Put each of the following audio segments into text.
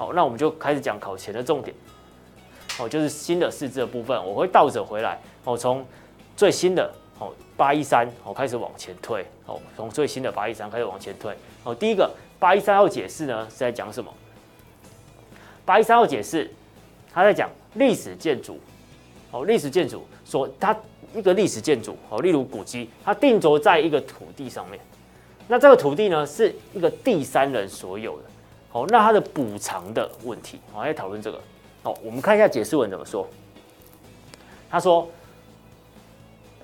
好，那我们就开始讲考前的重点。哦，就是新的四字的部分，我会倒着回来。哦，从最新的哦八一三哦开始往前推。哦，从最新的八一三开始往前推。哦，第一个八一三号解释呢是在讲什么？八一三号解释，他在讲历史建筑。哦，历史建筑所它一个历史建筑哦，例如古迹，它定着在一个土地上面。那这个土地呢是一个第三人所有的。哦，那它的补偿的问题，我来讨论这个。哦，我们看一下解释文怎么说。他说，《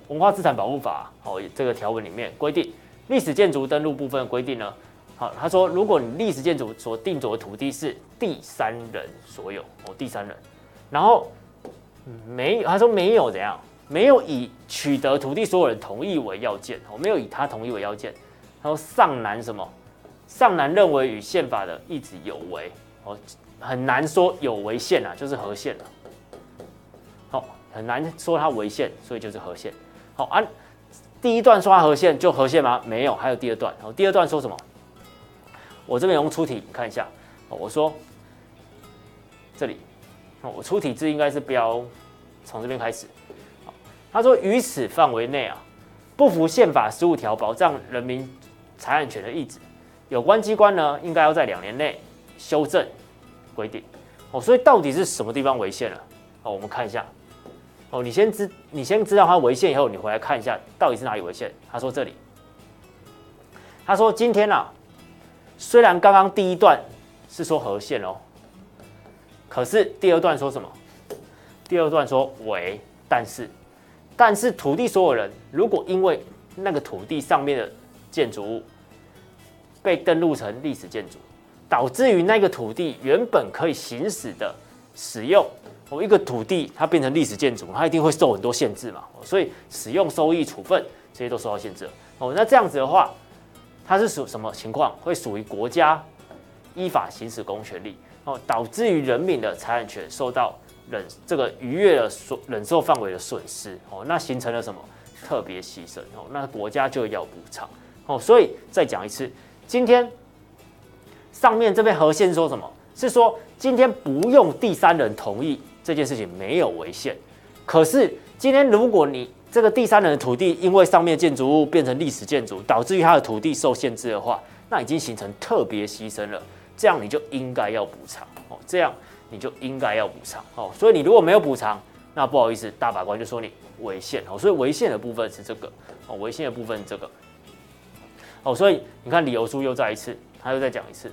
文化资产保护法》哦，这个条文里面规定，历史建筑登录部分规定呢，好，他说，如果你历史建筑所定着的土地是第三人所有，哦，第三人，然后没有，他说没有怎样，没有以取得土地所有人同意为要件，哦，没有以他同意为要件，他说上难什么？尚难认为与宪法的意旨有违，哦。很难说有违宪啊，就是合宪了。好，很难说它违宪，所以就是合宪。好，按、啊、第一段说它合宪就合宪吗？没有，还有第二段。好，第二段说什么？我这边用出题，你看一下。哦我说这里，哦我出题字应该是标从这边开始。他说于此范围内啊，不符宪法十五条保障人民财产权的意志，有关机关呢应该要在两年内修正。规定哦，所以到底是什么地方违宪了？哦，我们看一下哦。你先知，你先知道它违宪以后，你回来看一下到底是哪里违宪。他说这里，他说今天啊，虽然刚刚第一段是说和宪哦，可是第二段说什么？第二段说违，但是但是土地所有人如果因为那个土地上面的建筑物被登录成历史建筑。导致于那个土地原本可以行使的使用，哦，一个土地它变成历史建筑，它一定会受很多限制嘛，所以使用收益处分这些都受到限制哦。那这样子的话，它是属什么情况？会属于国家依法行使公权力哦，导致于人民的财产权受到忍这个逾越了所忍受范围的损失哦，那形成了什么特别牺牲哦？那国家就要补偿哦。所以再讲一次，今天。上面这边合宪说什么？是说今天不用第三人同意这件事情没有违宪，可是今天如果你这个第三人的土地因为上面建筑物变成历史建筑，导致于他的土地受限制的话，那已经形成特别牺牲了，这样你就应该要补偿哦，这样你就应该要补偿哦，所以你如果没有补偿，那不好意思，大法官就说你违宪哦，所以违宪的部分是这个哦，违宪的部分这个哦，所以你看理由书又再一次，他又再讲一次。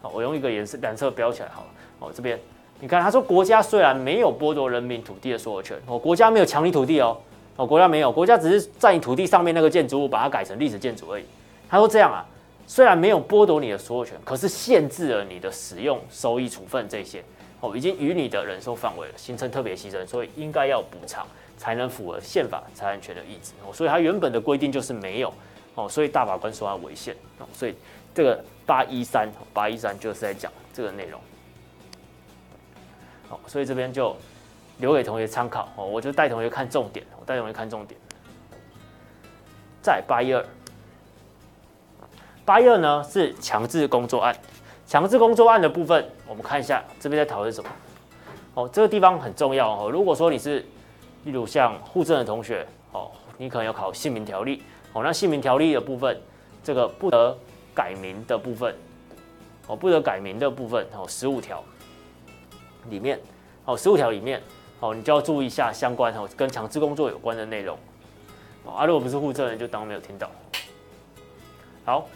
好，我用一个颜色蓝色标起来好了。哦，这边你看，他说国家虽然没有剥夺人民土地的所有权，哦，国家没有强你土地哦，哦，国家没有，国家只是在你土地上面那个建筑物把它改成历史建筑而已。他说这样啊，虽然没有剥夺你的所有权，可是限制了你的使用、收益、处分这些，哦，已经与你的忍受范围了，形成特别牺牲，所以应该要补偿，才能符合宪法财产权的意志。哦，所以它原本的规定就是没有，哦，所以大法官说他违宪，哦，所以这个。八一三八一三就是在讲这个内容，好，所以这边就留给同学参考哦。我就带同学看重点，我带同学看重点。在八一二，八一二呢是强制工作案，强制工作案的部分，我们看一下这边在讨论什么。哦，这个地方很重要哦。如果说你是例如像户政的同学哦，你可能要考姓名条例哦。那姓名条例的部分，这个不得。改名的部分，哦，不得改名的部分，哦，十五条里面，哦，十五条里面，哦，你就要注意一下相关哦，跟强制工作有关的内容，哦，啊，如果不是户政人，就当没有听到。好，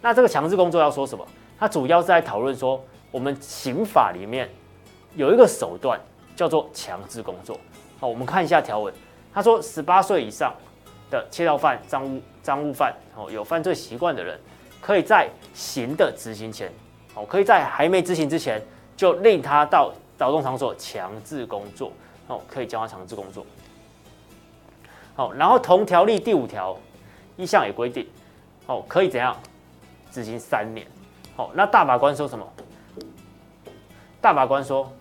那这个强制工作要说什么？它主要是在讨论说，我们刑法里面有一个手段叫做强制工作。好，我们看一下条文，他说十八岁以上的窃盗犯、赃物赃物犯，哦，有犯罪习惯的人。可以在刑的执行前，哦，可以在还没执行之前，就令他到劳动场所强制工作，哦，可以叫他强制工作。好，然后同条例第五条一项也规定，哦，可以怎样执行三年。好，那大法官说什么？大法官说，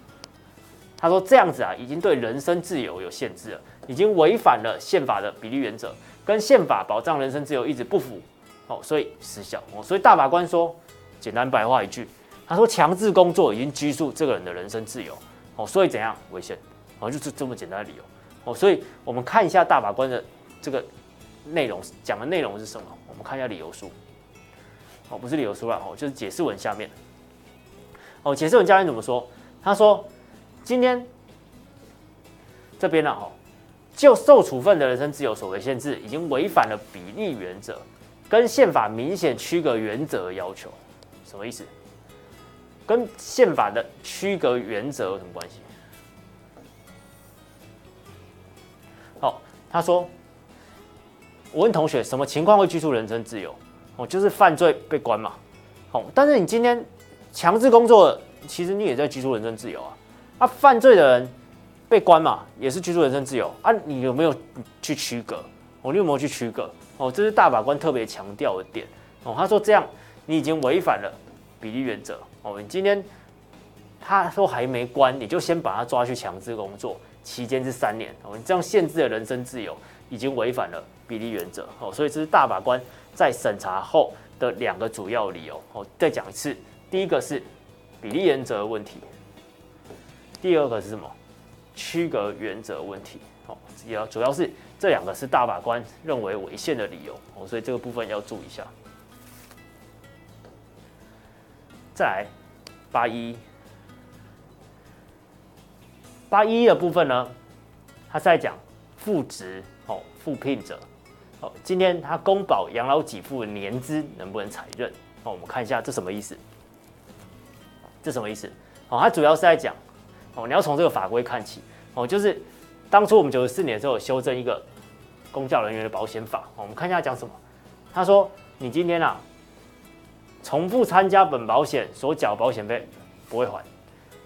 他说这样子啊，已经对人身自由有限制了，已经违反了宪法的比例原则，跟宪法保障人身自由一直不符。哦，所以失效哦，所以大法官说，简单白话一句，他说强制工作已经拘束这个人的人身自由，哦，所以怎样违宪？哦，就是这么简单的理由。哦，所以我们看一下大法官的这个内容讲的内容是什么？我们看一下理由书。哦，不是理由书了，哦，就是解释文下面。哦，解释文下面怎么说？他说今天这边呢，哦，就受处分的人身自由所为限制，已经违反了比例原则，跟宪法明显区隔原则的要求。什么意思？跟宪法的区隔原则有什么关系？好，他说：“我问同学，什么情况会拘束人身自由？哦，就是犯罪被关嘛。好，但是你今天强制工作，其实你也在拘束人身自由啊。啊，犯罪的人被关嘛，也是拘束人身自由啊。你有没有去区隔？哦，你有没有去区隔？哦，这是大法官特别强调的点。哦，他说这样你已经违反了比例原则。”哦，你今天他说还没关，你就先把他抓去强制工作，期间是三年。哦，你这样限制了人身自由，已经违反了比例原则。哦，所以这是大法官在审查后的两个主要理由。哦，再讲一次，第一个是比例原则的问题，第二个是什么？区隔原则问题。哦，也要主要是这两个是大法官认为违宪的理由。哦，所以这个部分要注意一下。再来八一八一的部分呢，他是在讲复职哦，复聘者哦，今天他公保养老给付的年资能不能采认？哦，我们看一下这什么意思？这什么意思？哦，他主要是在讲哦，你要从这个法规看起哦，就是当初我们九十四年的时候修正一个公教人员的保险法，我们看一下讲什么？他说你今天啊。重复参加本保险所缴保险费不会还，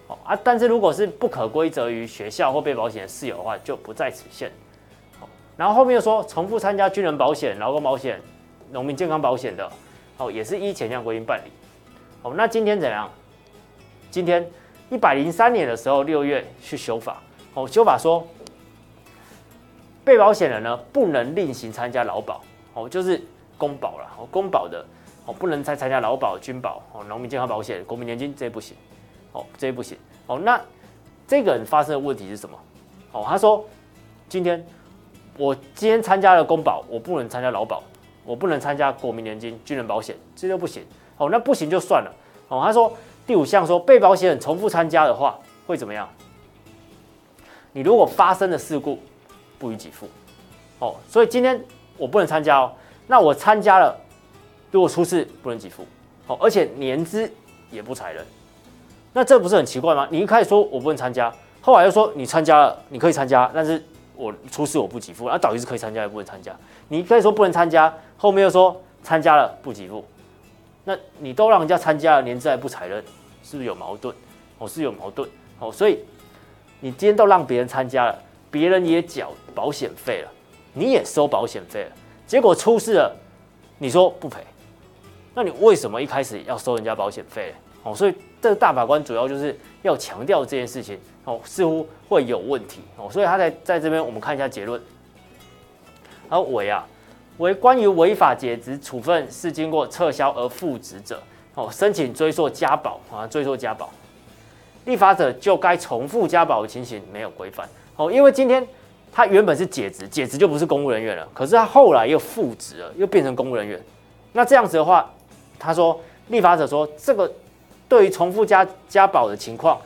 哦啊，但是如果是不可归责于学校或被保险的事由的话，就不在此限。然后后面又说，重复参加军人保险、劳工保险、农民健康保险的，哦，也是依前项规定办理。哦，那今天怎样？今天一百零三年的时候六月去修法，哦，修法说，被保险人呢不能另行参加劳保，哦，就是公保了，哦，公保的。哦，不能再参加劳保、军保、哦，农民健康保险、国民年金这些不行，哦，这些不行，哦，那这个人发生的问题是什么？哦，他说，今天我今天参加了公保，我不能参加劳保，我不能参加国民年金、军人保险，这都不行，哦，那不行就算了，哦，他说第五项说被保险人重复参加的话会怎么样？你如果发生了事故，不予给付，哦，所以今天我不能参加哦，那我参加了。如果出事不能给付，哦，而且年资也不裁人，那这不是很奇怪吗？你一开始说我不能参加，后来又说你参加了，你可以参加，但是我出事我不给付，那到底是可以参加也不能参加？你一开始说不能参加，后面又说参加了不给付，那你都让人家参加了，年资还不采认，是不是有矛盾？哦，是有矛盾，哦，所以你今天都让别人参加了，别人也缴保险费了，你也收保险费了，结果出事了，你说不赔？那你为什么一开始要收人家保险费？哦，所以这个大法官主要就是要强调这件事情哦，似乎会有问题哦，所以他在在这边我们看一下结论。而伟啊，为关于违法解职处分是经过撤销而复职者哦，申请追溯加保啊，追溯加保，立法者就该重复加保的情形没有规范哦，因为今天他原本是解职，解职就不是公务人员了，可是他后来又复职了，又变成公务人员，那这样子的话。他说：“立法者说，这个对于重复加加保的情况，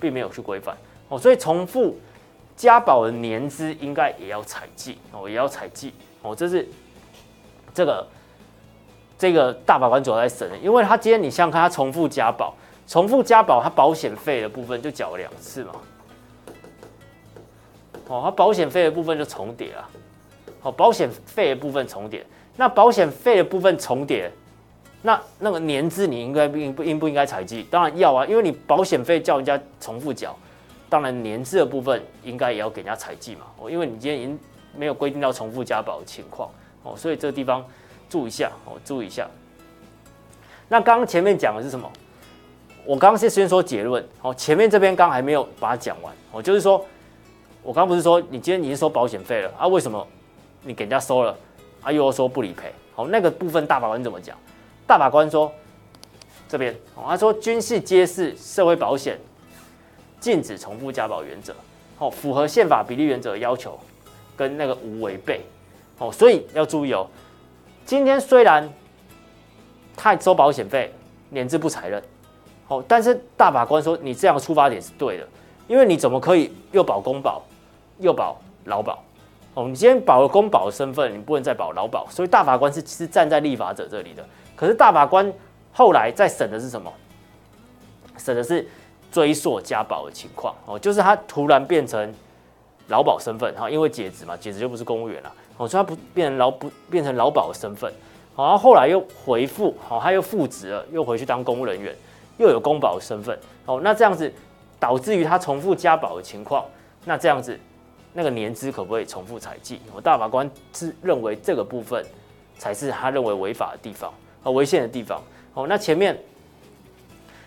并没有去规范哦，所以重复加保的年资应该也要采计哦，也要采计哦，这是这个这个大法官主要在审，因为他今天你想想看，他重复加保，重复加保，他保险费的部分就缴了两次嘛，哦，他保险费的部分就重叠了，哦，保险费的部分重叠，那保险费的部分重叠。”那那个年资你应该应不应不应该采计？当然要啊，因为你保险费叫人家重复缴，当然年资的部分应该也要给人家采计嘛。哦，因为你今天已经没有规定到重复加保的情况哦，所以这个地方注意一下哦，注意一下。那刚刚前面讲的是什么？我刚刚是先说结论哦，前面这边刚还没有把它讲完哦，就是说我刚不是说你今天已经收保险费了啊？为什么你给人家收了啊？又说不理赔？好，那个部分大法官怎么讲？大法官说：“这边哦，他说军事皆是社会保险禁止重复加保原则，哦，符合宪法比例原则的要求，跟那个无违背，哦，所以要注意哦。今天虽然他收保险费，年资不裁认，哦，但是大法官说你这样的出发点是对的，因为你怎么可以又保公保又保劳保？哦，你今天保了公保的身份，你不能再保劳保，所以大法官是是站在立法者这里的。可是大法官。后来再审的是什么？审的是追溯加保的情况哦，就是他突然变成劳保身份哈，因为解职嘛，解职就不是公务员了哦，所以他不变成劳不变成劳保的身份，然后后来又回复好，他又复职了，又回去当公务人员，又有公保的身份哦，那这样子导致于他重复加保的情况，那这样子那个年资可不可以重复采计？我大法官是认为这个部分才是他认为违法的地方和违宪的地方。哦，那前面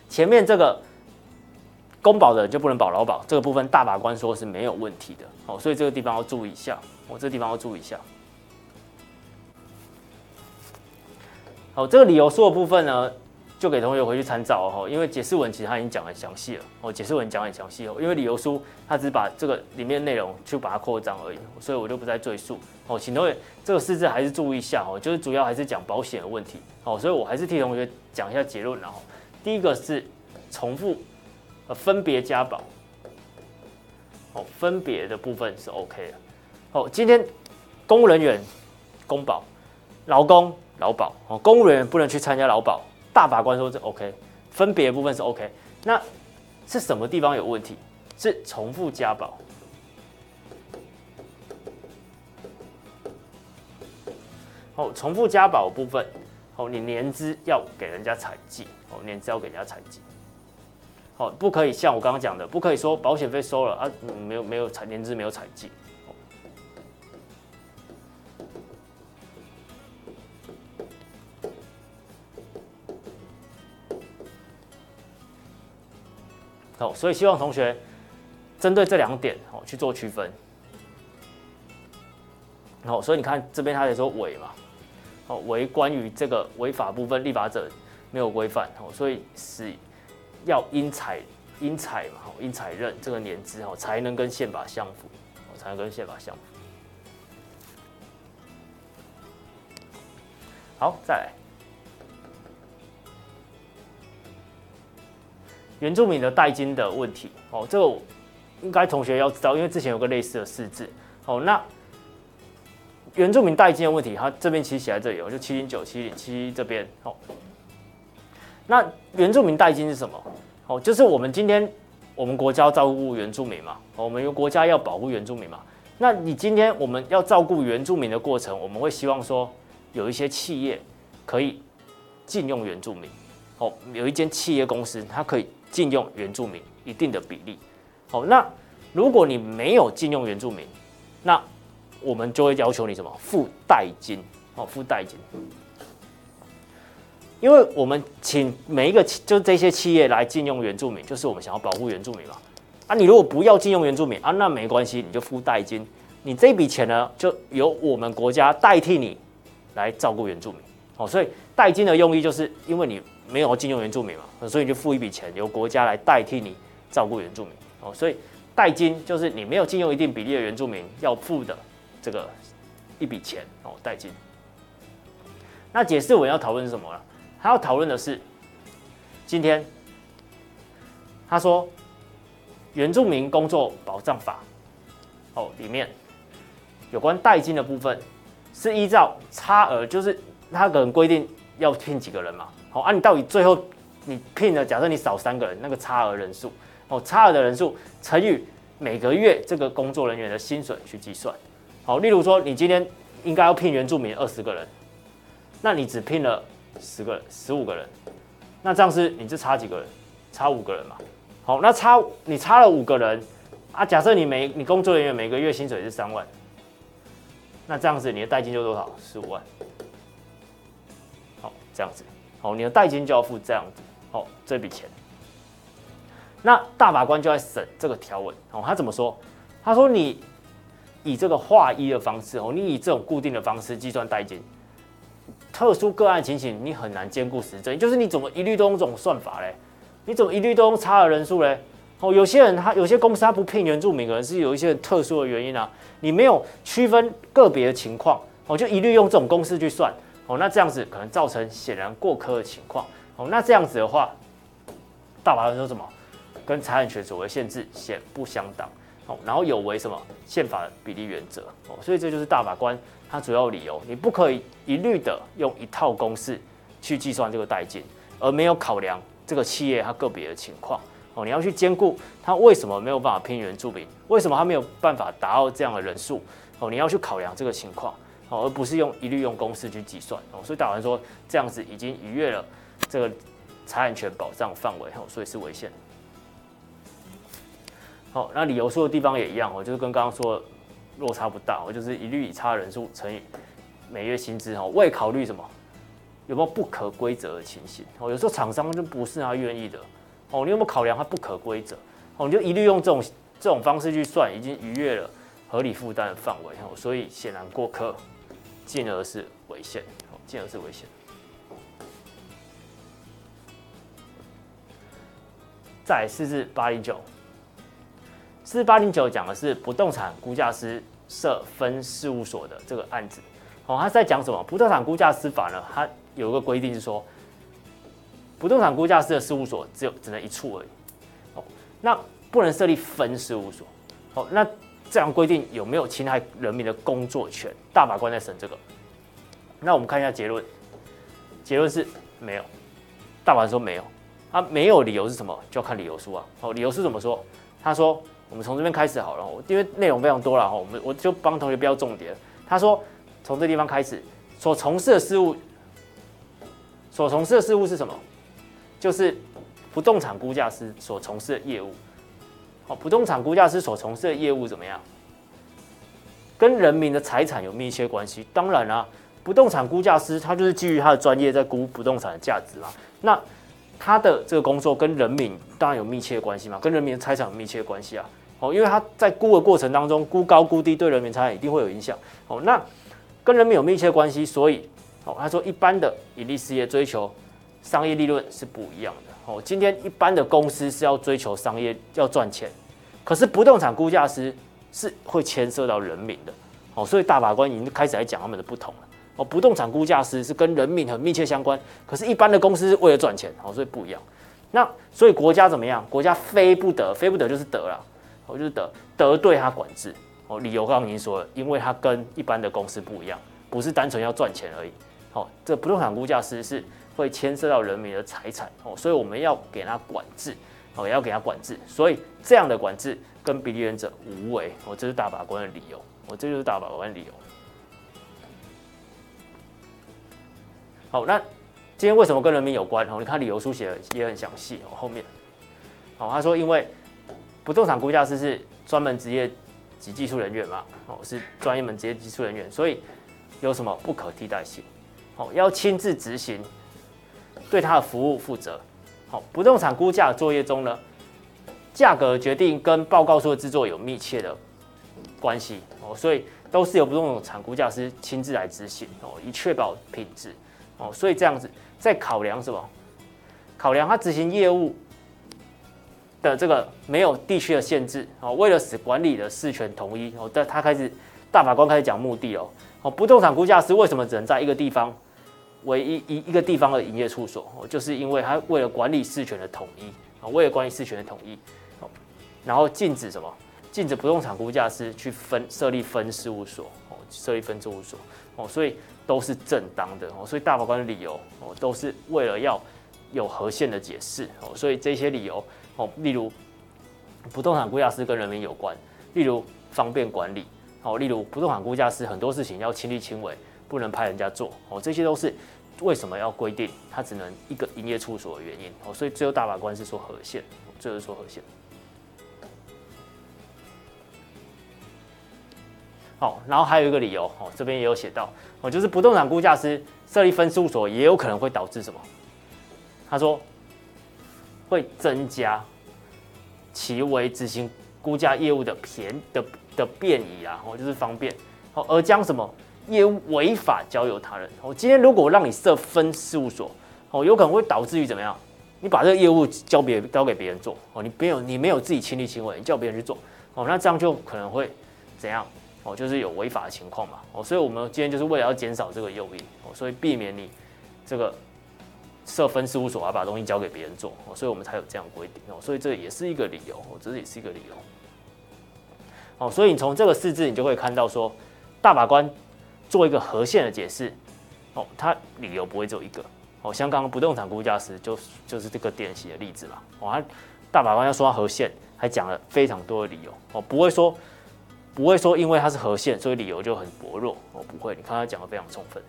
前面这个公保的就不能保劳保，这个部分大法官说是没有问题的。哦，所以这个地方要注意一下。我，这地方要注意一下。好，这个理由书的部分呢，就给同学回去参照哦。因为解释文其实他已经讲很详细了。哦，解释文讲很详细哦。因为理由书他只把这个里面内容去把它扩张而已，所以我就不再赘述。哦，请同学这个事字还是注意一下哦，就是主要还是讲保险的问题。哦，所以我还是替同学讲一下结论。然后，第一个是重复，呃，分别加保。哦，分别的部分是 OK 的。哦，今天公务人员公保，劳工劳保。哦，公务人员不能去参加劳保。大法官说这 OK，分别部分是 OK。那是什么地方有问题？是重复加保。哦，重复加保部分。哦，你年资要给人家采计，哦，年资要给人家采计，哦，不可以像我刚刚讲的，不可以说保险费收了啊，没有没有采年资没有采计，哦，所以希望同学针对这两点哦去做区分，哦，所以你看这边他也说违嘛。哦，为关于这个违法部分，立法者没有规范哦，所以是要因采因采嘛，因采认这个年资哦，才能跟宪法相符，哦，才能跟宪法相符。好，再来，原住民的代金的问题哦，这个应该同学要知道，因为之前有个类似的事字哦，那。原住民代金的问题，它这边其实写在这里，我就七零九七零七这边哦。那原住民代金是什么？哦，就是我们今天我们国家要照顾原住民嘛，我们有国家要保护原住民嘛。那你今天我们要照顾原住民的过程，我们会希望说有一些企业可以禁用原住民，哦，有一间企业公司它可以禁用原住民一定的比例。好，那如果你没有禁用原住民，那我们就会要求你什么付代金哦，付代金，因为我们请每一个就这些企业来禁用原住民，就是我们想要保护原住民嘛。啊，你如果不要禁用原住民啊，那没关系，你就付代金，你这笔钱呢，就由我们国家代替你来照顾原住民哦。所以代金的用意就是因为你没有禁用原住民嘛，所以你就付一笔钱，由国家来代替你照顾原住民哦。所以代金就是你没有禁用一定比例的原住民要付的。这个一笔钱哦，代金。那解释文要讨论是什么呢？他要讨论的是，今天他说《原住民工作保障法》哦里面有关代金的部分是依照差额，就是他可能规定要聘几个人嘛。好，啊，你到底最后你聘了，假设你少三个人，那个差额人数哦，差额的人数乘以每个月这个工作人员的薪水去计算。好，例如说，你今天应该要聘原住民二十个人，那你只聘了十个人、十五个人，那这样是你就差几个人？差五个人嘛。好，那差你差了五个人啊。假设你每你工作人员每个月薪水是三万，那这样子你的代金就多少？十五万。好，这样子，好，你的代金就要付这样子，好，这笔钱。那大法官就在审这个条文，哦，他怎么说？他说你。以这个划一的方式哦，你以这种固定的方式计算代金，特殊个案情形，你很难兼顾实证，就是你怎么一律都用这种算法嘞？你怎么一律都用差额人数嘞？哦，有些人他有些公司他不聘原住民，可能是有一些特殊的原因啊。你没有区分个别的情况，哦，就一律用这种公式去算，哦，那这样子可能造成显然过苛的情况，哦，那这样子的话，大法官说什么？跟财产权所谓限制显不相当，哦，然后有违什么宪法的比例原则，哦，所以这就是大法官他主要理由，你不可以一律的用一套公式去计算这个代金，而没有考量这个企业它个别的情况。哦，你要去兼顾他为什么没有办法聘原住民，为什么他没有办法达到这样的人数？哦，你要去考量这个情况，哦，而不是用一律用公式去计算。哦，所以大法官说这样子已经逾越了这个财产权保障范围，哦，所以是违宪。好，那理由说的地方也一样，哦，就是跟刚刚说的落差不大，哦，就是一律以差人数乘以每月薪资，哦，未考虑什么有没有不可规则的情形。哦，有时候厂商就不是他愿意的。哦，你有没有考量他不可规则？哦，你就一律用这种这种方式去算，已经逾越了合理负担的范围，哦，所以显然过苛，进而是违宪，哦，进而是违宪。再四至八零九，四至八零九讲的是不动产估价师设分事务所的这个案子，哦，他在讲什么？不动产估价师法呢？它有一个规定是说。不动产估价师的事务所只有只能一处而已，哦，那不能设立分事务所，哦，那这样规定有没有侵害人民的工作权？大法官在审这个，那我们看一下结论，结论是没有，大法官说没有，他没有理由是什么？就要看理由书啊，哦，理由书怎么说？他说，我们从这边开始好了，因为内容非常多了哈，我们我就帮同学标重点。他说，从这地方开始，所从事的事务，所从事的事务是什么？就是不动产估价师所从事的业务，好，不动产估价师所从事的业务怎么样？跟人民的财产有密切关系。当然啦、不动产估价师他就是基于他的专业在估不动产的价值嘛。那他的这个工作跟人民当然有密切关系嘛，跟人民的财产有密切关系啊。哦，因为他在估的过程当中，估高估低对人民财产一定会有影响。哦，那跟人民有密切关系，所以哦，他说一般的盈利事业追求。商业利润是不一样的哦。今天一般的公司是要追求商业要赚钱，可是不动产估价师是会牵涉到人民的哦。所以大法官已经开始来讲他们的不同了哦。不动产估价师是跟人民很密切相关，可是一般的公司是为了赚钱哦，所以不一样。那所以国家怎么样？国家非不得，非不得就是得了哦，就是得得对他管制哦。理由刚刚已经说了，因为他跟一般的公司不一样，不是单纯要赚钱而已。哦，这不动产估价师是。会牵涉到人民的财产哦，所以我们要给他管制哦，也要给他管制，所以这样的管制跟比例原则无违哦，这是大法官的理由哦，这就是大法官的理由。好，那今天为什么跟人民有关哦？你看理由书写的也很详细哦，后面哦，他说因为不动产估价师是专门职业及技术人员嘛哦，是专业门职业技术人员，所以有什么不可替代性哦，要亲自执行。对他的服务负责。好，不动产估价作业中呢，价格决定跟报告书的制作有密切的关系哦，所以都是由不动产估价师亲自来执行哦，以确保品质哦。所以这样子在考量什么？考量他执行业务的这个没有地区的限制哦，为了使管理的事权统一哦，但他开始大法官开始讲目的哦。哦，不动产估价师为什么只能在一个地方？唯一一一个地方的营业处所，哦，就是因为他为了管理事权的统一，啊，为了管理事权的统一，哦，然后禁止什么？禁止不动产估价师去分设立分事务所，哦，设立分事务所，哦，所以都是正当的，哦，所以大法官的理由，哦，都是为了要有合宪的解释，哦，所以这些理由，哦，例如不动产估价师跟人民有关，例如方便管理，哦，例如不动产估价师很多事情要亲力亲为，不能派人家做，哦，这些都是。为什么要规定它只能一个营业处所的原因哦？所以最后大法官是说合宪，最后是说合宪。好，然后还有一个理由哦，这边也有写到哦，就是不动产估价师设立分事务所也有可能会导致什么？他说会增加其为执行估价业务的便的的便宜啊，哦，就是方便哦，而将什么业务违法交由他人。我今天如果让你设分事务所，哦，有可能会导致于怎么样？你把这个业务交别交给别人做，哦，你没有你没有自己亲力亲为，你叫别人去做，哦，那这样就可能会怎样？哦，就是有违法的情况嘛。哦，所以我们今天就是为了要减少这个诱因，哦，所以避免你这个设分事务所啊，把东西交给别人做，哦，所以我们才有这样规定。哦，所以这也是一个理由，哦，这也是一个理由。哦，所以你从这个四字，你就会看到说，大法官做一个合宪的解释，哦，他理由不会只有一个。哦，香港不动产估价师就就是这个典型的例子了。哦，他大法官要说他合宪，还讲了非常多的理由。哦，不会说不会说因为他是合宪，所以理由就很薄弱。哦，不会，你看他讲的非常充分。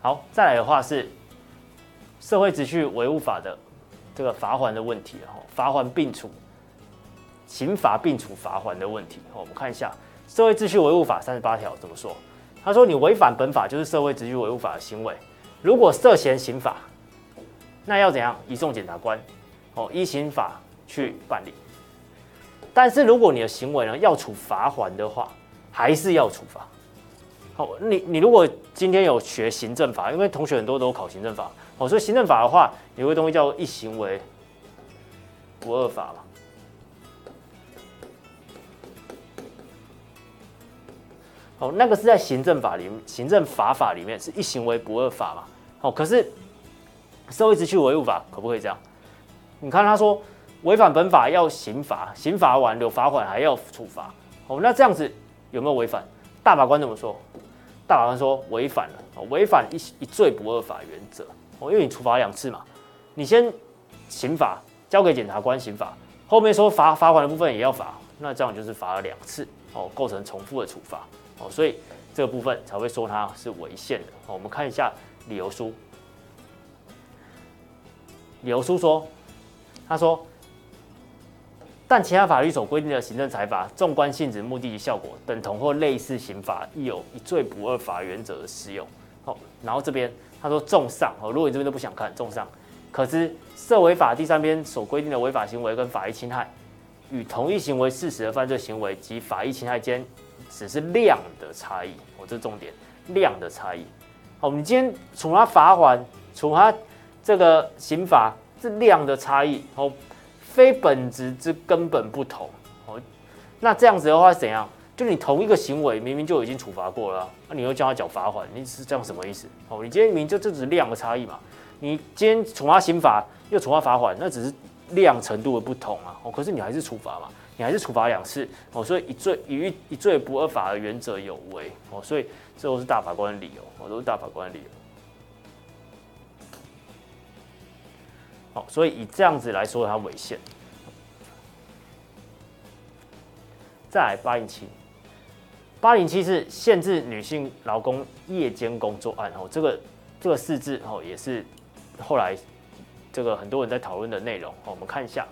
好，再来的话是社会秩序维护法的。这个罚锾的问题，然后罚锾并处，刑罚并处罚还的问题。我们看一下《社会秩序维护法》三十八条怎么说。他说：“你违反本法就是社会秩序维护法的行为，如果涉嫌刑法，那要怎样？移送检察官，哦，依刑法去办理。但是如果你的行为呢要处罚还的话，还是要处罚。好，你你如果今天有学行政法，因为同学很多都考行政法。”哦，所以行政法的话，有个东西叫一行为不二法嘛。哦，那个是在行政法里，行政法法里面是一行为不二法嘛。哦，可是社会秩序维护法可不可以这样？你看他说违反本法要刑罚，刑罚完有罚款还要处罚。哦，那这样子有没有违反？大法官怎么说？大法官说违反了，违反一一罪不二法原则。哦，因为你处罚两次嘛，你先刑罚交给检察官刑罚，后面说罚罚款的部分也要罚，那这样就是罚了两次哦，构成重复的处罚哦，所以这个部分才会说它是违宪的。我们看一下理由书，理由书说，他说，但其他法律所规定的行政裁罚，纵观性质、目的及效果等同或类似刑法，亦有一罪不二法原则的适用。好，然后这边。他说：“重上哦，如果你这边都不想看，重上，可知涉违法第三篇所规定的违法行为跟法益侵害，与同一行为事实的犯罪行为及法益侵害间，只是量的差异。哦，这重点，量的差异。好，你今天处他罚款，处他这个刑罚，是量的差异。哦，非本质之根本不同。哦，那这样子的话怎样？”就你同一个行为，明明就已经处罚过了，那你又叫他缴罚款，你是这样什么意思？哦，你今天明明就这只是量的差异嘛，你今天处罚刑罚，又处罚罚款，那只是量程度的不同啊。哦，可是你还是处罚嘛，你还是处罚两次哦，所以一罪一一罪不二法的原则有违哦，所以这都是大法官的理由，哦，都是大法官的理由。好，所以以这样子来说，它违宪。再来八零七。八零七是限制女性劳工夜间工作案，哦，这个这个四字哦也是后来这个很多人在讨论的内容，哦，我们看一下，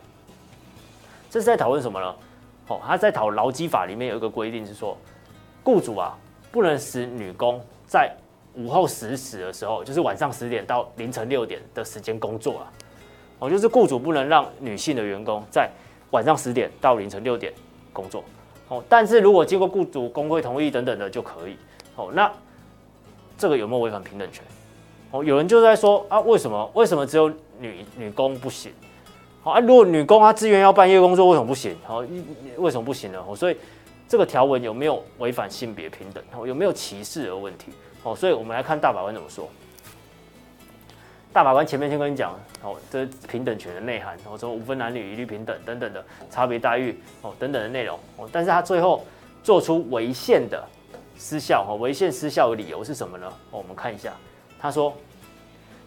这是在讨论什么呢？哦，他在讨劳基法里面有一个规定是说，雇主啊不能使女工在午后十时的时候，就是晚上十点到凌晨六点的时间工作啊，哦，就是雇主不能让女性的员工在晚上十点到凌晨六点工作。哦，但是如果经过雇主工会同意等等的就可以。哦，那这个有没有违反平等权？哦，有人就在说啊，为什么为什么只有女女工不行？好啊，如果女工她自愿要半夜工作，为什么不行？好，为什么不行呢？哦，所以这个条文有没有违反性别平等？哦，有没有歧视的问题？哦，所以我们来看大法官怎么说。大法官前面先跟你讲哦，这平等权的内涵，然后说无分男女一律平等等等的差别待遇哦等等的内容哦，但是他最后做出违宪的失效哦，违宪失效的理由是什么呢？哦，我们看一下，他说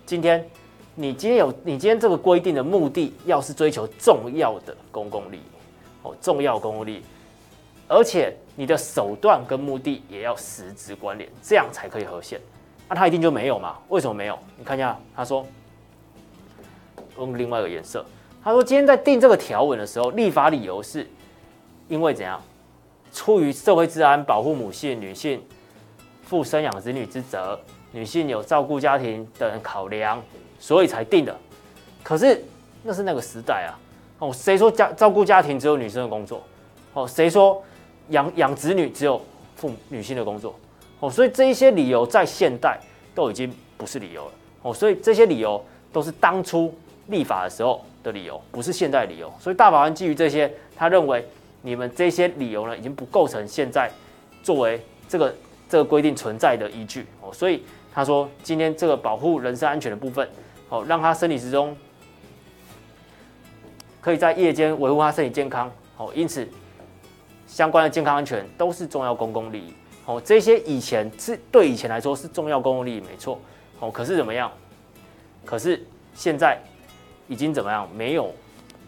今天你今天有你今天这个规定的目的，要是追求重要的公共利益哦，重要公共利益，而且你的手段跟目的也要实质关联，这样才可以合宪。那、他一定就没有嘛？为什么没有？你看一下，他说用另外一个颜色。他说今天在定这个条文的时候，立法理由是因为怎样？出于社会治安、保护母性、女性负生养子女之责、女性有照顾家庭等考量，所以才定的。可是那是那个时代啊！哦，谁说家照顾家庭只有女生的工作？哦，谁说养养子女只有父母女性的工作？哦，所以这一些理由在现代都已经不是理由了。哦，所以这些理由都是当初立法的时候的理由，不是现在理由。所以大法官基于这些，他认为你们这些理由呢，已经不构成现在作为这个这个规定存在的依据。哦，所以他说今天这个保护人身安全的部分，哦，让他生理时钟可以在夜间维护他身体健康。哦，因此相关的健康安全都是重要公共利益。哦，这些以前是对以前来说是重要公共利益，没错。哦，可是怎么样？可是现在已经怎么样？没有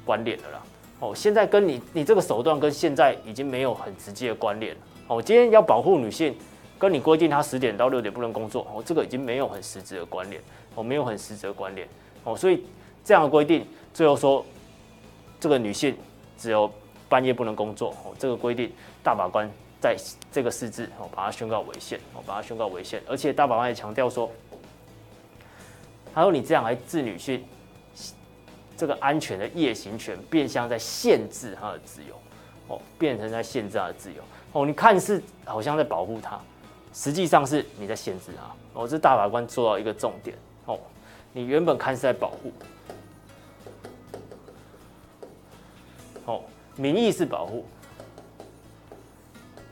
关联了啦。哦，现在跟你你这个手段跟现在已经没有很直接的关联了。哦，今天要保护女性，跟你规定她十点到六点不能工作，哦，这个已经没有很实质的关联。哦，没有很实质的关联。哦，所以这样的规定最后说，这个女性只有半夜不能工作。哦，这个规定大法官在这个释字哦，把它宣告违宪。哦，把它宣告违宪，而且大法官也强调说。他说：“你这样来治女性这个安全的夜行权，变相在限制她的自由，哦，变成在限制她的自由，哦，你看似好像在保护她，实际上是你在限制她，哦，这大法官做到一个重点，你原本看似在保护，哦，名义是保护，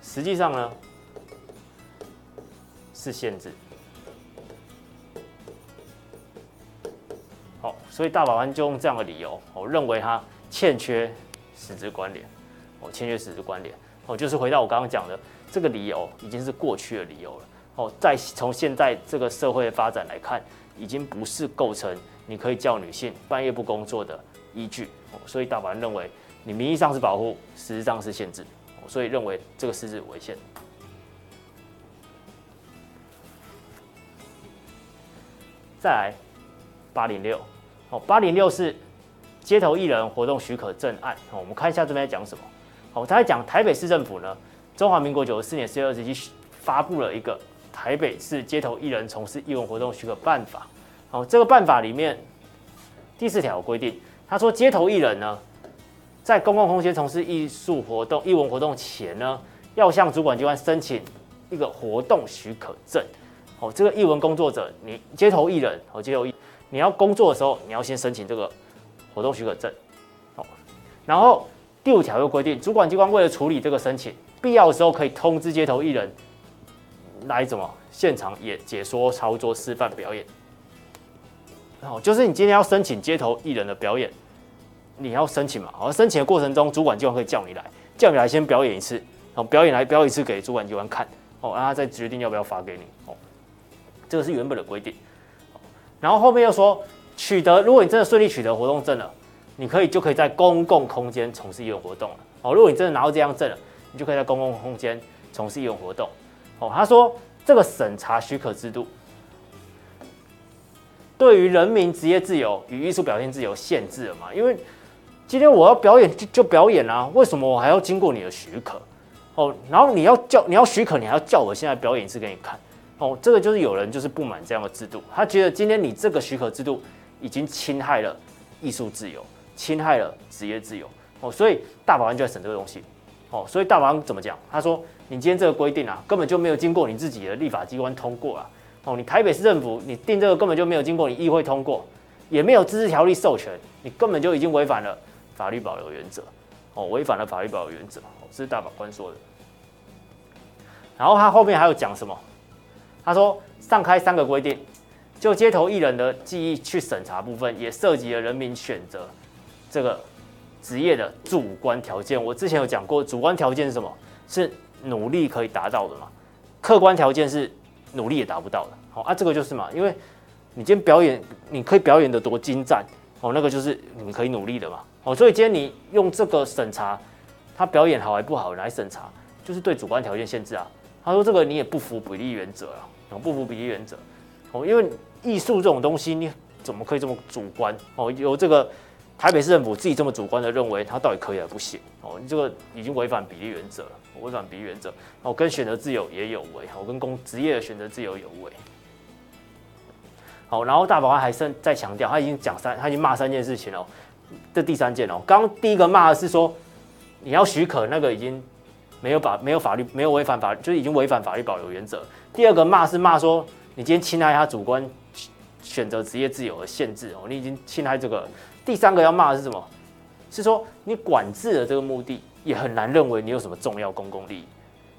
实际上呢是限制。”好，所以大法官就用这样的理由，我认为他欠缺实质关联，哦，欠缺实质关联，哦，就是回到我刚刚讲的这个理由，已经是过去的理由了，哦，在从现在这个社会的发展来看，已经不是构成你可以叫女性半夜不工作的依据，所以大法官认为你名义上是保护，实质上是限制，所以认为这个释字违宪。再来。八零六，哦，八零六是街头艺人活动许可证案。哦，我们看一下这边在讲什么。哦，他在讲台北市政府呢，中华民国九十四年四月二十七发布了一个台北市街头艺人从事艺文活动许可办法。好，这个办法里面第四条规定，他说街头艺人呢，在公共空间从事艺术活动、艺文活动前呢，要向主管机关申请一个活动许可证。哦，这个艺文工作者，你街头艺人，哦，街头艺。你要工作的时候，你要先申请这个活动许可证，哦，然后第五条又规定，主管机关为了处理这个申请，必要的时候可以通知街头艺人来怎么现场也解说、操作、示范表演。哦，就是你今天要申请街头艺人的表演，你要申请嘛？好，申请的过程中，主管机关可以叫你来，叫你来先表演一次，然后，表演来表演一次给主管机关看，哦，让他再决定要不要发给你，哦，这个是原本的规定。然后后面又说，取得如果你真的顺利取得活动证了，你可以就可以在公共空间从事艺文活动了。哦，如果你真的拿到这张证了，你就可以在公共空间从事艺文活动。哦，他说这个审查许可制度对于人民职业自由与艺术表现自由限制了嘛？因为今天我要表演就就表演啊，为什么我还要经过你的许可？哦，然后你要叫你要许可，你还要叫我现在表演一次给你看。哦，这个就是有人就是不满这样的制度，他觉得今天你这个许可制度已经侵害了艺术自由，侵害了职业自由。哦，所以大法官就在审这个东西。哦，所以大法官怎么讲？他说你今天这个规定啊，根本就没有经过你自己的立法机关通过啊。哦，你台北市政府你定这个根本就没有经过你议会通过，也没有自治条例授权，你根本就已经违反了法律保留原则。哦，违反了法律保留原则。这是大法官说的。然后他后面还有讲什么？他说：“上开三个规定，就街头艺人的记忆去审查部分，也涉及了人民选择这个职业的主观条件。我之前有讲过，主观条件是什么？是努力可以达到的嘛？客观条件是努力也达不到的。好啊，这个就是嘛，因为你今天表演，你可以表演得多精湛哦，那个就是你可以努力的嘛。哦，所以今天你用这个审查他表演好还不好来审查，就是对主观条件限制啊。他说这个你也不符比例原则啊。”不符比例原则哦，因为艺术这种东西，你怎么可以这么主观哦？由这个台北市政府自己这么主观的认为，它到底可以还不行哦？你这个已经违反比例原则了，违反比例原则哦，跟选择自由也有违，我，跟公职业的选择自由有违。好，然后大法官还剩再强调，他已经讲三，他已经骂三件事情了。这第三件哦，刚刚第一个骂的是说你要许可那个已经没有法没有法律没有违反法，就是已经违反法律保留原则。第二个骂是骂说你今天侵害他主观选择职业自由的限制哦，你已经侵害这个。第三个要骂的是什么？是说你管制的这个目的也很难认为你有什么重要公共利益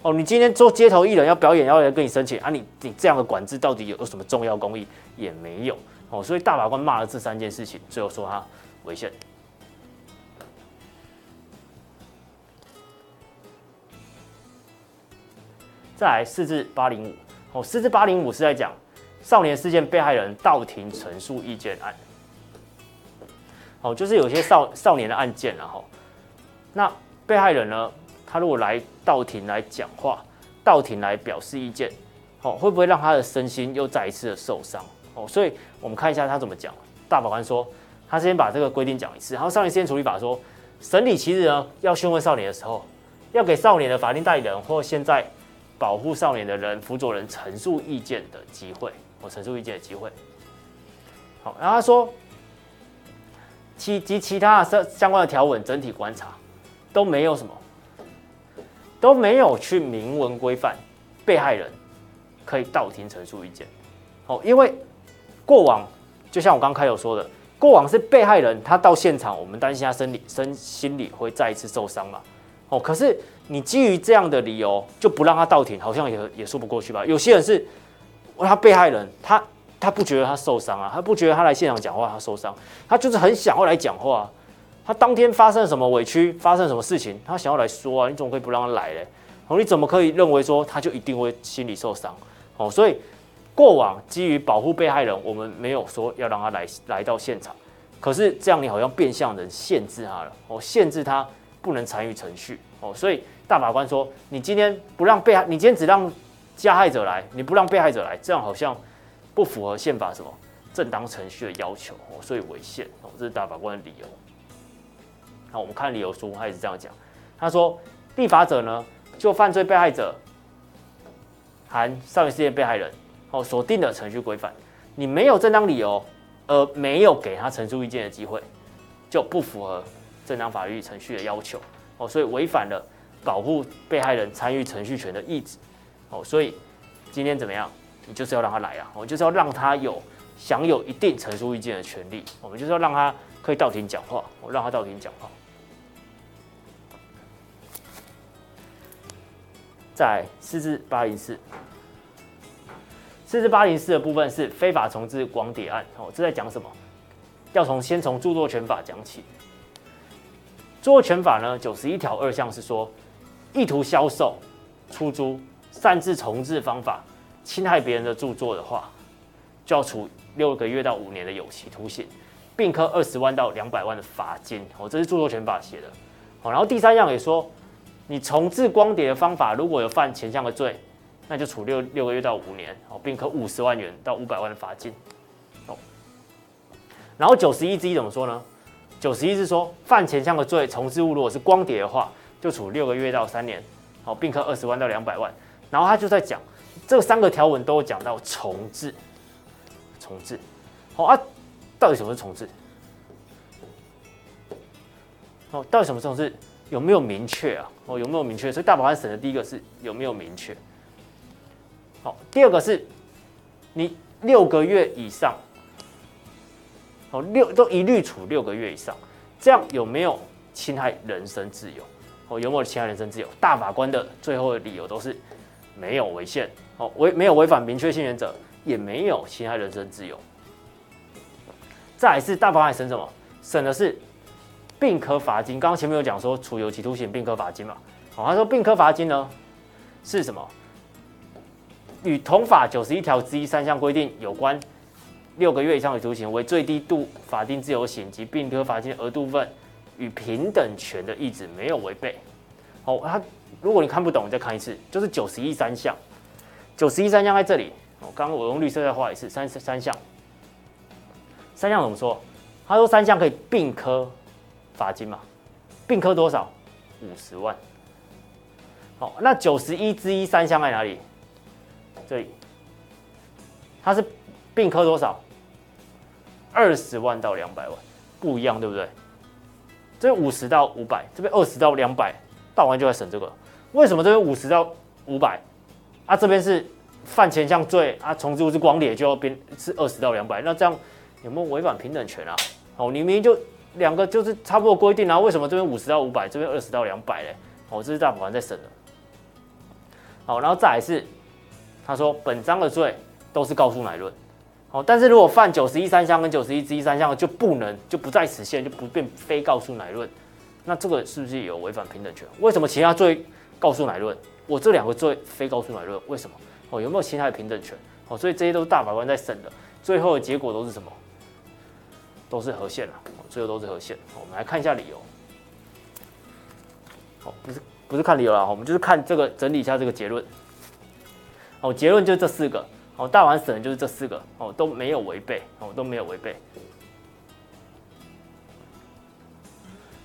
哦。你今天做街头艺人要表演要来跟你申请啊，你你这样的管制到底有有什么重要公益也没有哦。所以大法官骂了这三件事情，最后说他违宪。再来四至八零五哦，四至八零五是在讲少年事件被害人到庭陈述意见案。哦，就是有些少少年的案件，然后那被害人呢，他如果来到庭来讲话，到庭来表示意见，哦，会不会让他的身心又再一次的受伤？哦，所以我们看一下他怎么讲。大法官说，他先把这个规定讲一次，然后少年事件处理法说，审理其实呢，要讯问少年的时候，要给少年的法定代理人或现在。保护少年的人、辅佐人陈述意见的机会，我陈述意见的机会。好，然后他说，其及其他相相关的条文，整体观察都没有什么，都没有去明文规范被害人可以到庭陈述意见。哦，因为过往就像我刚开有说的，过往是被害人他到现场，我们担心他生理身心理会再一次受伤嘛。哦，可是。你基于这样的理由就不让他到庭，好像也也说不过去吧？有些人是，他被害人，他他不觉得他受伤啊，他不觉得他来现场讲话他受伤，他就是很想要来讲话。他当天发生了什么委屈，发生什么事情，他想要来说啊，你怎么可以不让他来嘞？哦，你怎么可以认为说他就一定会心理受伤？哦，所以过往基于保护被害人，我们没有说要让他来来到现场，可是这样你好像变相的限制他了，哦，限制他不能参与程序，哦，所以。大法官说：“你今天不让被害，你今天只让加害者来，你不让被害者来，这样好像不符合宪法什么正当程序的要求哦，所以违宪哦，这是大法官的理由。好，我们看理由书，他也是这样讲。他说，立法者呢，就犯罪被害者含少年事件被害人哦所定的程序规范，你没有正当理由，而没有给他陈述意见的机会，就不符合正当法律程序的要求哦，所以违反了。”保护被害人参与程序权的意志，哦，所以今天怎么样？你就是要让他来啊，我就是要让他有享有一定陈述意见的权利，我们就是要让他可以到庭讲话，我让他到庭讲话。在四至八零四，四至八零四的部分是非法重制光碟案，哦，这在讲什么？要从先从著作权法讲起。著作权法呢，九十一条二项是说。意图销售、出租、擅自重制方法侵害别人的著作的话，就要处六个月到五年的有期徒刑，并科二十万到两百万的罚金。哦，这是著作权法写的。哦，然后第三样也说，你重制光碟的方法如果有犯前项的罪，那就处六六个月到五年，哦，并科五十万元到五百万的罚金。哦，然后九十一之一怎么说呢？九十一是说，犯前项的罪，重制物如果是光碟的话。就处六个月到三年，好，并科二十万到两百万。然后他就在讲，这三个条文都有讲到重置，重置，好啊，到底什么是重置？哦，到底什么重置？有没有明确啊？哦，有没有明确？所以大法官审的第一个是有没有明确？好，第二个是你六个月以上，哦，六都一律处六个月以上，这样有没有侵害人身自由？哦，有没有侵害人身自由？大法官的最后的理由都是没有违宪，哦，违没有违反明确性原则，也没有侵害人身自由。再来是大法官审什么？审的是并科罚金。刚刚前面有讲说处有期徒刑并科罚金嘛？好，他说并科罚金呢是什么？与同法九十一条之一三项规定有关，六个月以上的徒刑为最低度法定自由刑及并科罚金额度分。与平等权的意志没有违背。好，他如果你看不懂，你再看一次，就是九十一三项，九十一三项在这里。我，刚刚我用绿色再画一次，三三项，三项怎么说？他说三项可以并科罚金嘛？并科多少？五十万。好，那九十一之一三项在哪里？这里，它是并科多少？二十万到两百万，不一样，对不对？这边五十到五百，这边二十到两百，法官就在审这个。为什么这边五十到五百？啊，这边是犯前项罪啊，重置物是光烈就要变是二十到两百，那这样有没有违反平等权啊？哦，你明明就两个就是差不多规定啊，为什么这边五十到五百，这边二十到两百嘞？哦，这是大法官在审的。好，然后再来是，他说本章的罪都是告诉乃论。好，但是如果犯九十一三项跟九十一之一三项就不能就不在此限，就不变非告诉乃论，那这个是不是有违反平等权？为什么其他罪告诉乃论，我这两个罪非告诉乃论？为什么？哦，有没有其他的平等权？哦，所以这些都是大法官在审的，最后的结果都是什么？都是和宪了，最后都是和宪。我们来看一下理由。好，不是不是看理由了，我们就是看这个整理一下这个结论。哦，结论就是这四个。哦，大法官审的就是这四个哦，都没有违背哦，都没有违背。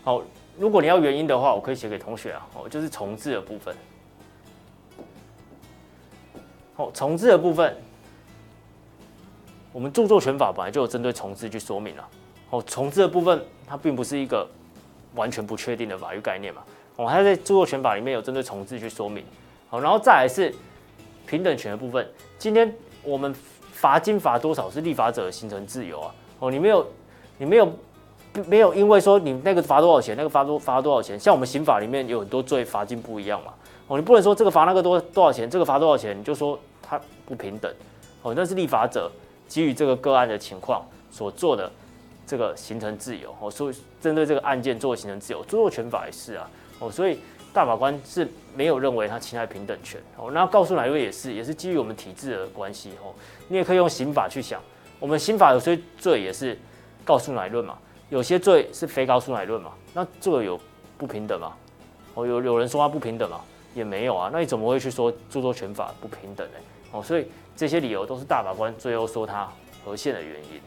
好，如果你要原因的话，我可以写给同学啊。哦，就是重置的部分。哦，重置的部分，我们著作权法本来就有针对重置去说明了。哦，重置的部分它并不是一个完全不确定的法律概念嘛。哦，还在著作权法里面有针对重置去说明。好，然后再来是平等权的部分，今天。我们罚金罚多少是立法者的形成自由啊！哦，你没有，你没有，没有，因为说你那个罚多少钱，那个罚多罚多少钱，像我们刑法里面有很多罪罚金不一样嘛。哦，你不能说这个罚那个多多少钱，这个罚多少钱，你就说它不平等。哦，那是立法者基于这个个案的情况所做的这个形成自由。哦，所以针对这个案件做形成自由，著作权法也是啊。哦，所以。大法官是没有认为他侵害平等权哦，那告诉乃论也是，也是基于我们体制的关系哦。你也可以用刑法去想，我们刑法有些罪也是告诉乃论嘛，有些罪是非告诉乃论嘛，那这个有不平等吗？哦，有有人说话不平等吗？也没有啊，那你怎么会去说著作权法不平等呢？哦，所以这些理由都是大法官最后说他合宪的原因。